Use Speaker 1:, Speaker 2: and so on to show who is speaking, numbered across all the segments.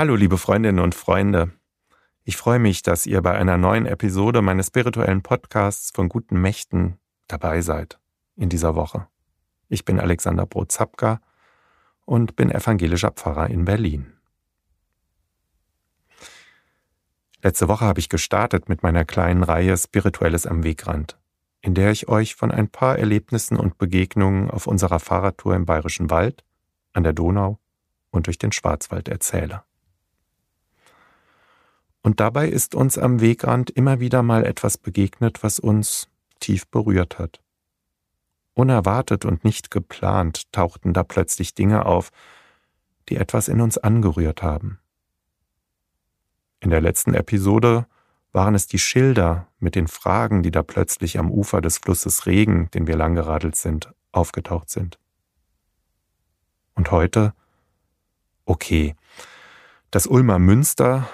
Speaker 1: Hallo liebe Freundinnen und Freunde. Ich freue mich, dass ihr bei einer neuen Episode meines spirituellen Podcasts von guten Mächten dabei seid in dieser Woche. Ich bin Alexander Brozapka und bin evangelischer Pfarrer in Berlin. Letzte Woche habe ich gestartet mit meiner kleinen Reihe Spirituelles am Wegrand, in der ich euch von ein paar Erlebnissen und Begegnungen auf unserer Fahrradtour im Bayerischen Wald, an der Donau und durch den Schwarzwald erzähle. Und dabei ist uns am Wegrand immer wieder mal etwas begegnet, was uns tief berührt hat. Unerwartet und nicht geplant tauchten da plötzlich Dinge auf, die etwas in uns angerührt haben. In der letzten Episode waren es die Schilder mit den Fragen, die da plötzlich am Ufer des Flusses Regen, den wir langgeradelt sind, aufgetaucht sind. Und heute, okay, das Ulmer Münster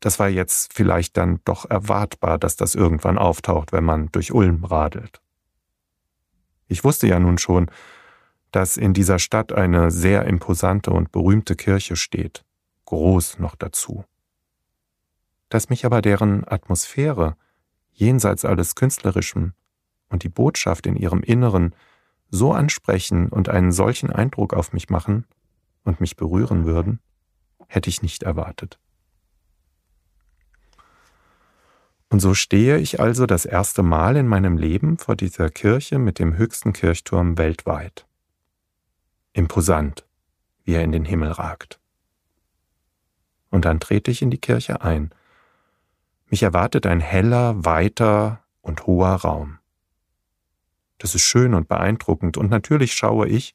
Speaker 1: das war jetzt vielleicht dann doch erwartbar, dass das irgendwann auftaucht, wenn man durch Ulm radelt. Ich wusste ja nun schon, dass in dieser Stadt eine sehr imposante und berühmte Kirche steht, groß noch dazu. Dass mich aber deren Atmosphäre, jenseits alles Künstlerischen und die Botschaft in ihrem Inneren so ansprechen und einen solchen Eindruck auf mich machen und mich berühren würden, hätte ich nicht erwartet. Und so stehe ich also das erste Mal in meinem Leben vor dieser Kirche mit dem höchsten Kirchturm weltweit. Imposant, wie er in den Himmel ragt. Und dann trete ich in die Kirche ein. Mich erwartet ein heller, weiter und hoher Raum. Das ist schön und beeindruckend, und natürlich schaue ich,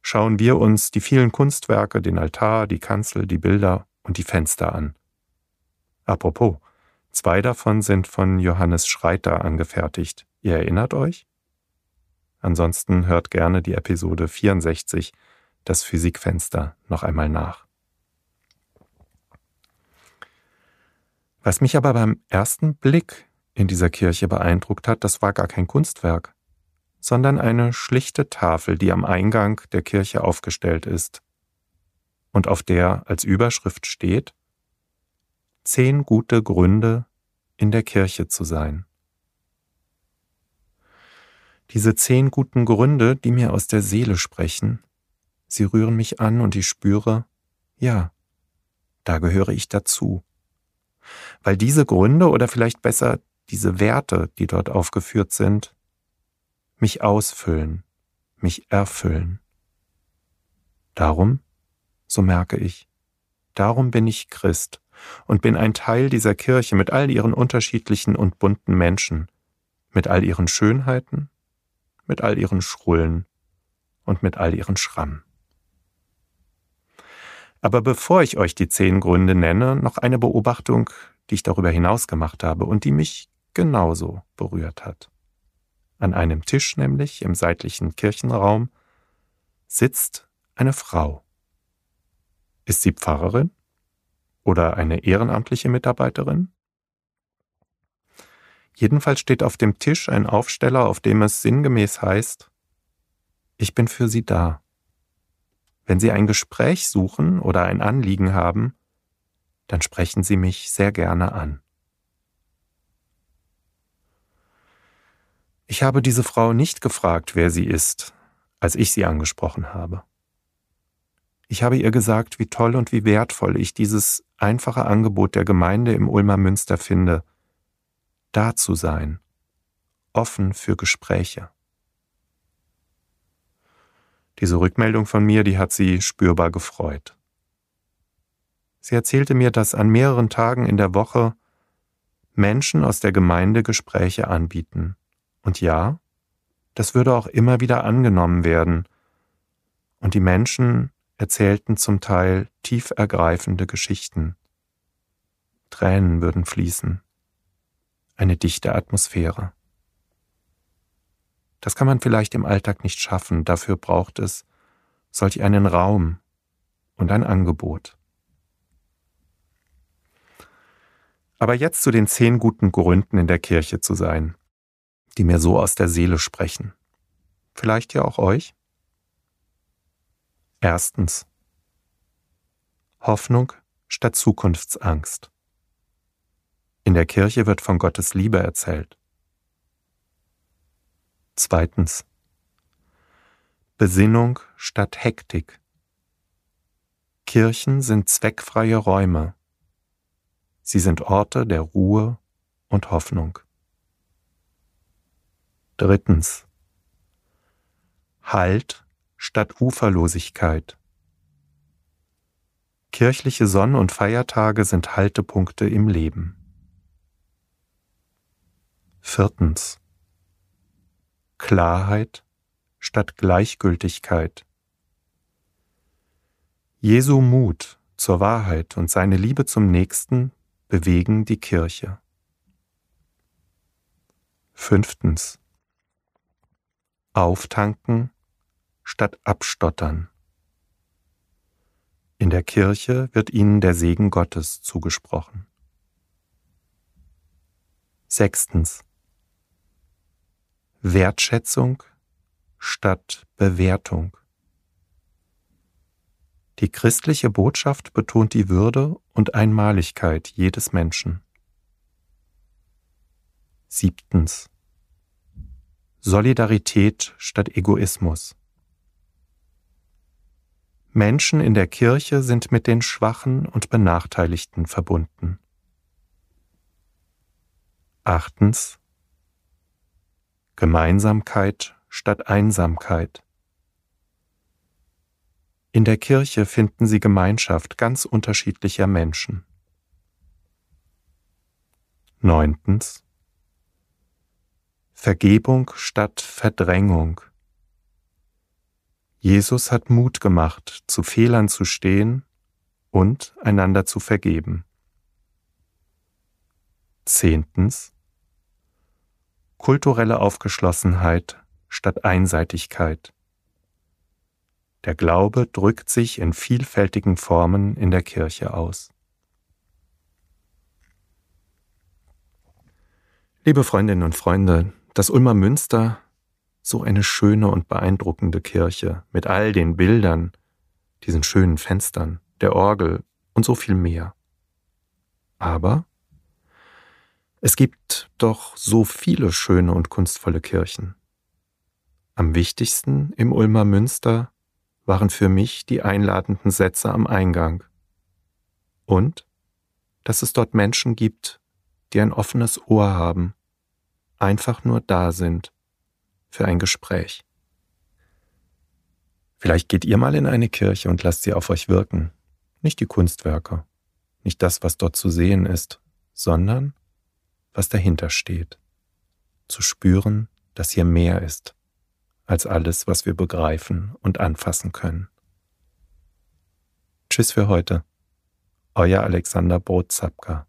Speaker 1: schauen wir uns die vielen Kunstwerke, den Altar, die Kanzel, die Bilder und die Fenster an. Apropos, Zwei davon sind von Johannes Schreiter angefertigt. Ihr erinnert euch? Ansonsten hört gerne die Episode 64, das Physikfenster, noch einmal nach. Was mich aber beim ersten Blick in dieser Kirche beeindruckt hat, das war gar kein Kunstwerk, sondern eine schlichte Tafel, die am Eingang der Kirche aufgestellt ist und auf der als Überschrift steht zehn gute Gründe, in der Kirche zu sein. Diese zehn guten Gründe, die mir aus der Seele sprechen, sie rühren mich an und ich spüre, ja, da gehöre ich dazu. Weil diese Gründe oder vielleicht besser diese Werte, die dort aufgeführt sind, mich ausfüllen, mich erfüllen. Darum, so merke ich, darum bin ich Christ und bin ein Teil dieser Kirche mit all ihren unterschiedlichen und bunten Menschen, mit all ihren Schönheiten, mit all ihren Schrullen und mit all ihren Schrammen. Aber bevor ich euch die zehn Gründe nenne, noch eine Beobachtung, die ich darüber hinaus gemacht habe und die mich genauso berührt hat. An einem Tisch nämlich im seitlichen Kirchenraum sitzt eine Frau. Ist sie Pfarrerin? Oder eine ehrenamtliche Mitarbeiterin? Jedenfalls steht auf dem Tisch ein Aufsteller, auf dem es sinngemäß heißt, ich bin für Sie da. Wenn Sie ein Gespräch suchen oder ein Anliegen haben, dann sprechen Sie mich sehr gerne an. Ich habe diese Frau nicht gefragt, wer sie ist, als ich sie angesprochen habe. Ich habe ihr gesagt, wie toll und wie wertvoll ich dieses einfache Angebot der Gemeinde im Ulmer Münster finde, da zu sein, offen für Gespräche. Diese Rückmeldung von mir, die hat sie spürbar gefreut. Sie erzählte mir, dass an mehreren Tagen in der Woche Menschen aus der Gemeinde Gespräche anbieten. Und ja, das würde auch immer wieder angenommen werden. Und die Menschen erzählten zum Teil tief ergreifende Geschichten. Tränen würden fließen. Eine dichte Atmosphäre. Das kann man vielleicht im Alltag nicht schaffen, dafür braucht es solch einen Raum und ein Angebot. Aber jetzt zu den zehn guten Gründen in der Kirche zu sein, die mir so aus der Seele sprechen. Vielleicht ja auch euch? Erstens. Hoffnung statt Zukunftsangst. In der Kirche wird von Gottes Liebe erzählt. Zweitens. Besinnung statt Hektik. Kirchen sind zweckfreie Räume. Sie sind Orte der Ruhe und Hoffnung. Drittens. Halt statt Uferlosigkeit. Kirchliche Sonn- und Feiertage sind Haltepunkte im Leben. Viertens. Klarheit statt Gleichgültigkeit. Jesu Mut zur Wahrheit und seine Liebe zum Nächsten bewegen die Kirche. Fünftens. Auftanken statt abstottern. In der Kirche wird ihnen der Segen Gottes zugesprochen. Sechstens. Wertschätzung statt Bewertung. Die christliche Botschaft betont die Würde und Einmaligkeit jedes Menschen. Siebtens. Solidarität statt Egoismus. Menschen in der Kirche sind mit den Schwachen und Benachteiligten verbunden. Achtens. Gemeinsamkeit statt Einsamkeit. In der Kirche finden Sie Gemeinschaft ganz unterschiedlicher Menschen. Neuntens. Vergebung statt Verdrängung. Jesus hat Mut gemacht, zu Fehlern zu stehen und einander zu vergeben. Zehntens. Kulturelle Aufgeschlossenheit statt Einseitigkeit. Der Glaube drückt sich in vielfältigen Formen in der Kirche aus. Liebe Freundinnen und Freunde, das Ulmer Münster so eine schöne und beeindruckende Kirche mit all den Bildern, diesen schönen Fenstern, der Orgel und so viel mehr. Aber es gibt doch so viele schöne und kunstvolle Kirchen. Am wichtigsten im Ulmer Münster waren für mich die einladenden Sätze am Eingang. Und, dass es dort Menschen gibt, die ein offenes Ohr haben, einfach nur da sind für ein Gespräch. Vielleicht geht ihr mal in eine Kirche und lasst sie auf euch wirken. Nicht die Kunstwerke, nicht das, was dort zu sehen ist, sondern was dahinter steht. Zu spüren, dass hier mehr ist als alles, was wir begreifen und anfassen können. Tschüss für heute. Euer Alexander Botzapka.